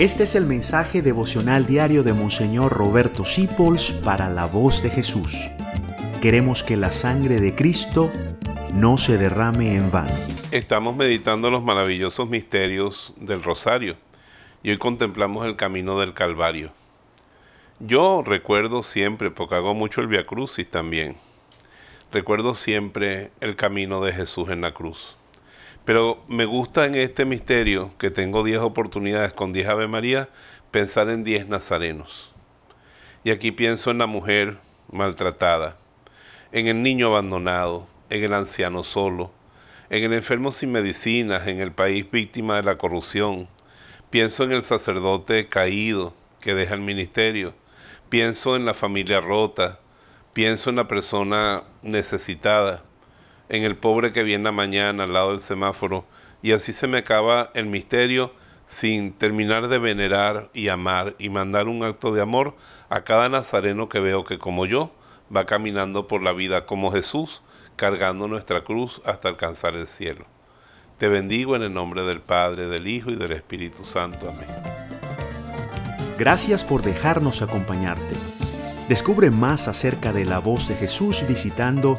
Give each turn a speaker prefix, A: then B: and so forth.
A: Este es el mensaje devocional diario de Monseñor Roberto Sipols para la voz de Jesús. Queremos que la sangre de Cristo no se derrame en vano.
B: Estamos meditando los maravillosos misterios del Rosario y hoy contemplamos el camino del Calvario. Yo recuerdo siempre, porque hago mucho el Via Crucis también, recuerdo siempre el camino de Jesús en la cruz. Pero me gusta en este misterio, que tengo 10 oportunidades con 10 Ave María, pensar en 10 nazarenos. Y aquí pienso en la mujer maltratada, en el niño abandonado, en el anciano solo, en el enfermo sin medicinas, en el país víctima de la corrupción. Pienso en el sacerdote caído que deja el ministerio. Pienso en la familia rota. Pienso en la persona necesitada en el pobre que viene la mañana al lado del semáforo, y así se me acaba el misterio sin terminar de venerar y amar y mandar un acto de amor a cada nazareno que veo que como yo va caminando por la vida como Jesús, cargando nuestra cruz hasta alcanzar el cielo. Te bendigo en el nombre del Padre, del Hijo y del Espíritu Santo. Amén.
A: Gracias por dejarnos acompañarte. Descubre más acerca de la voz de Jesús visitando